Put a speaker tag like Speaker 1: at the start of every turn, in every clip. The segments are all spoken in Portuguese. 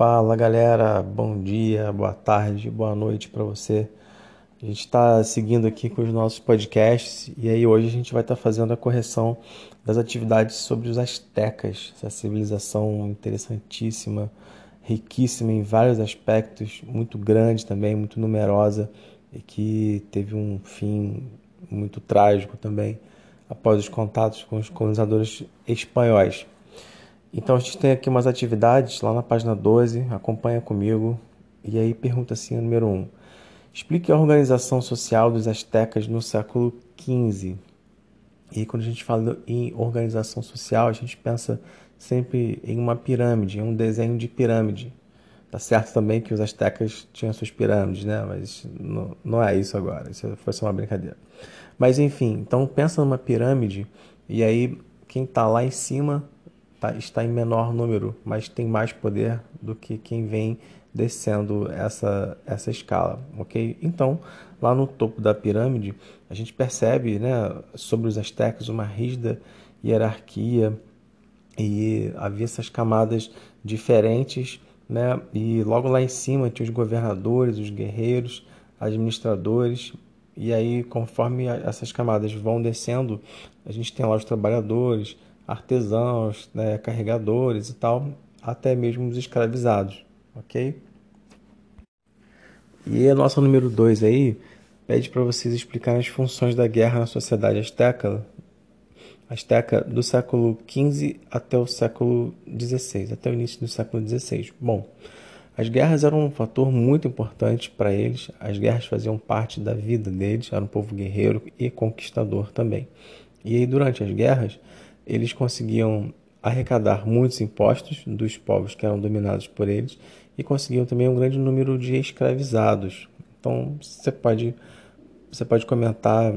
Speaker 1: Fala galera, bom dia, boa tarde, boa noite para você. A gente está seguindo aqui com os nossos podcasts e aí hoje a gente vai estar tá fazendo a correção das atividades sobre os astecas, essa civilização interessantíssima, riquíssima em vários aspectos, muito grande também, muito numerosa e que teve um fim muito trágico também após os contatos com os colonizadores espanhóis. Então a gente tem aqui umas atividades lá na página 12, acompanha comigo. E aí pergunta assim, número 1. Explique a organização social dos astecas no século XV. E quando a gente fala em organização social, a gente pensa sempre em uma pirâmide, em um desenho de pirâmide. Tá certo também que os astecas tinham suas pirâmides, né? Mas não, não é isso agora, isso foi só uma brincadeira. Mas enfim, então pensa numa pirâmide e aí quem está lá em cima tá, está em menor número, mas tem mais poder do que quem vem descendo essa, essa escala, ok? Então, lá no topo da pirâmide, a gente percebe né, sobre os astecas uma rígida hierarquia e havia essas camadas diferentes, né? E logo lá em cima tinha os governadores, os guerreiros, administradores, e aí conforme essas camadas vão descendo, a gente tem lá os trabalhadores, artesãos, né, carregadores e tal, até mesmo os escravizados, ok? E a nossa número 2 aí pede para vocês explicarem as funções da guerra na sociedade asteca, asteca do século XV até o século XVI, até o início do século XVI. Bom, as guerras eram um fator muito importante para eles, as guerras faziam parte da vida deles, era um povo guerreiro e conquistador também. E aí, durante as guerras, eles conseguiam arrecadar muitos impostos dos povos que eram dominados por eles e conseguiam também um grande número de escravizados. Então você pode você pode comentar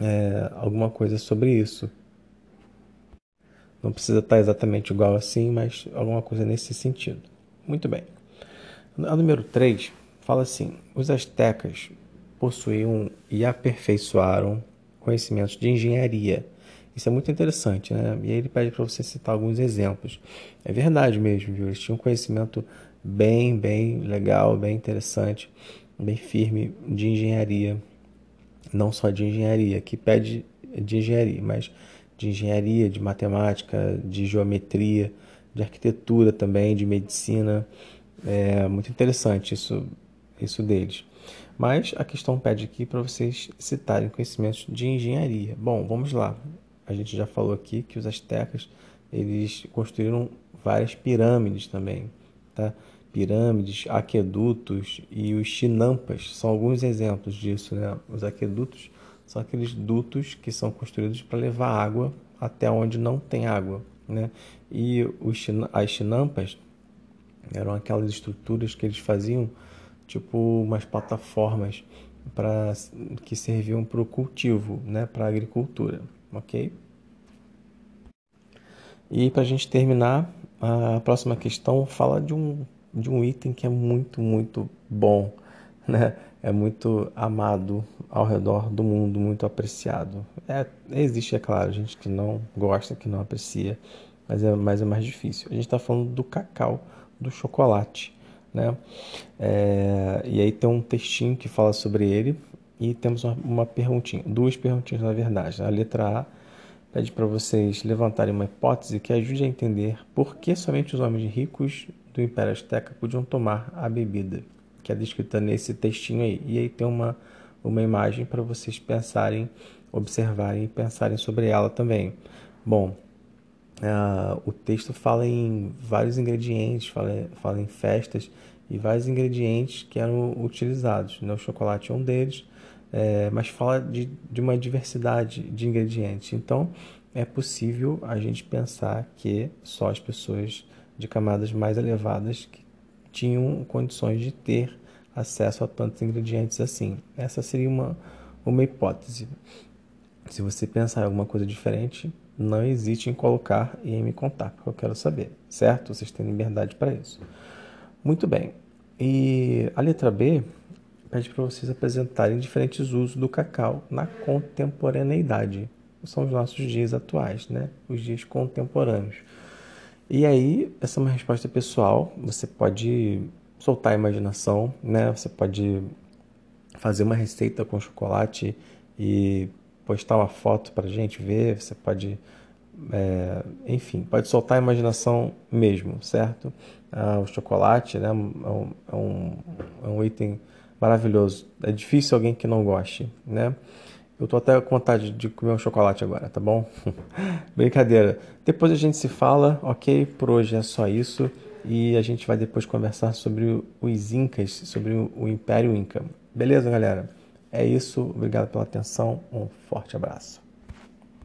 Speaker 1: é, alguma coisa sobre isso. Não precisa estar exatamente igual assim, mas alguma coisa nesse sentido. Muito bem. A número 3 fala assim: os astecas possuíam e aperfeiçoaram conhecimentos de engenharia isso é muito interessante, né? E aí ele pede para você citar alguns exemplos. É verdade mesmo, viu? Eles tinham um conhecimento bem, bem legal, bem interessante, bem firme de engenharia. Não só de engenharia, que pede de engenharia, mas de engenharia, de matemática, de geometria, de arquitetura também, de medicina. É muito interessante isso, isso deles. Mas a questão pede aqui para vocês citarem conhecimentos de engenharia. Bom, vamos lá a gente já falou aqui que os astecas eles construíram várias pirâmides também, tá? Pirâmides, aquedutos e os chinampas são alguns exemplos disso, né? Os aquedutos são aqueles dutos que são construídos para levar água até onde não tem água, né? E os, as chinampas eram aquelas estruturas que eles faziam tipo umas plataformas para que serviam para o cultivo, né? Para agricultura ok? E para a gente terminar, a próxima questão fala de um, de um item que é muito, muito bom, né? É muito amado ao redor do mundo, muito apreciado. É, existe, é claro, gente que não gosta, que não aprecia, mas é, mas é mais difícil. A gente está falando do cacau, do chocolate, né? É, e aí tem um textinho que fala sobre ele, e temos uma, uma perguntinha, duas perguntinhas na verdade. A letra A pede para vocês levantarem uma hipótese que ajude a entender por que somente os homens ricos do Império Azteca podiam tomar a bebida, que é descrita nesse textinho aí. E aí tem uma, uma imagem para vocês pensarem, observarem e pensarem sobre ela também. Bom, uh, o texto fala em vários ingredientes, fala, fala em festas e vários ingredientes que eram utilizados. Né? O chocolate é um deles, é, mas fala de, de uma diversidade de ingredientes. Então, é possível a gente pensar que só as pessoas de camadas mais elevadas que tinham condições de ter acesso a tantos ingredientes assim. Essa seria uma, uma hipótese. Se você pensar em alguma coisa diferente, não hesite em colocar e em me contar, porque eu quero saber, certo? Vocês têm liberdade para isso. Muito bem. E a letra B pede para vocês apresentarem diferentes usos do cacau na contemporaneidade. São os nossos dias atuais, né? Os dias contemporâneos. E aí, essa é uma resposta pessoal, você pode soltar a imaginação, né? Você pode fazer uma receita com chocolate e postar uma foto para gente ver, você pode, é, enfim, pode soltar a imaginação mesmo, certo? Ah, o chocolate, né, é um, é, um, é um item maravilhoso. É difícil alguém que não goste, né? Eu tô até com vontade de comer um chocolate agora, tá bom? Brincadeira. Depois a gente se fala, ok? Por hoje é só isso. E a gente vai depois conversar sobre os Incas, sobre o Império Inca. Beleza, galera? É isso. Obrigado pela atenção. Um forte abraço.